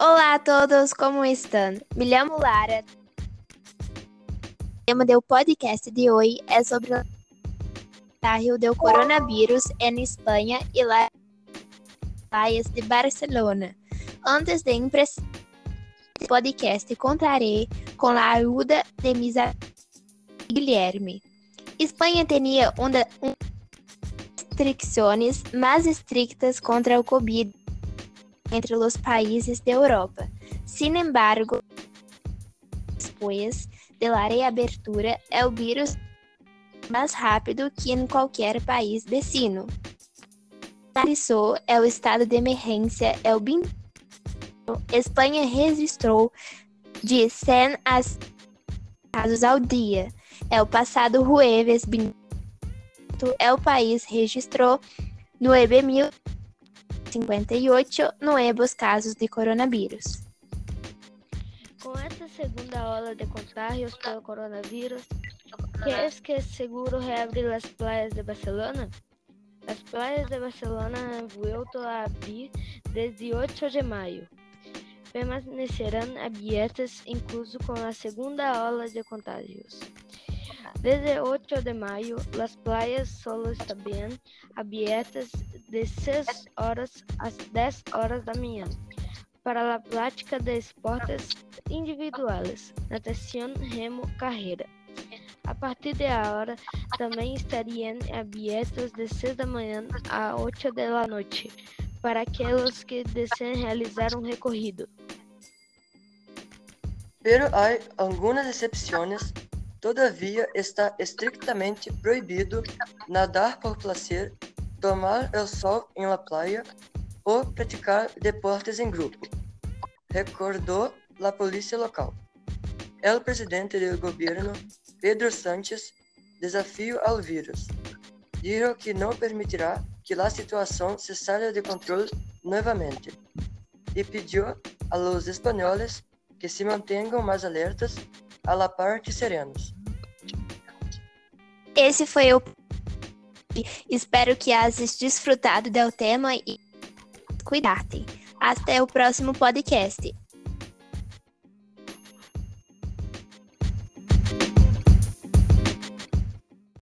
Olá a todos, como estão? Me chamo Lara. O tema do podcast de hoje é sobre o contagio do coronavírus em Espanha e las playas de Barcelona. Antes de empezar este podcast, contarei com a ajuda de mis Guilherme. Espanha tinha uma das restrições mais estrictas contra o Covid entre os países da Europa. Sin embargo, depois da reabertura, o vírus mais rápido que em qualquer país vecino. Finalizou o estado de emergência o 20 Espanha registrou de 100 a casos ao dia. É o passado jueves 20 o país registrou 9.000 58 nuevos casos de coronavírus. Com esta segunda ola de contágios pelo coronavírus, ¿crees que es seguro reabrir as praias de Barcelona? As praias de Barcelona vuelto a abrir desde 8 de maio. Permanecerão abertas incluso com a segunda ola de contágios. Desde 8 de maio, as praias solo estão abiertas de 6 horas às 10 horas da manhã para a prática de esportes individuais, natação, remo, carreira. A partir de agora, também estariam abertos de 6 da manhã a 8 da noite para aqueles que desejam realizar um recorrido. Pero há algumas exceções Todavia, está estrictamente proibido nadar por placer, tomar el sol em la playa ou praticar deportes em grupo, recordou a polícia local. El presidente do governo, Pedro Sánchez, desafio ao vírus. Dijo que não permitirá que a situação se saia de controle novamente e pediu a los espanhóis que se mantenham mais alertas a la par que serenos. Esse foi o. Espero que hayas desfrutado do tema e cuidar-te. Até o próximo podcast.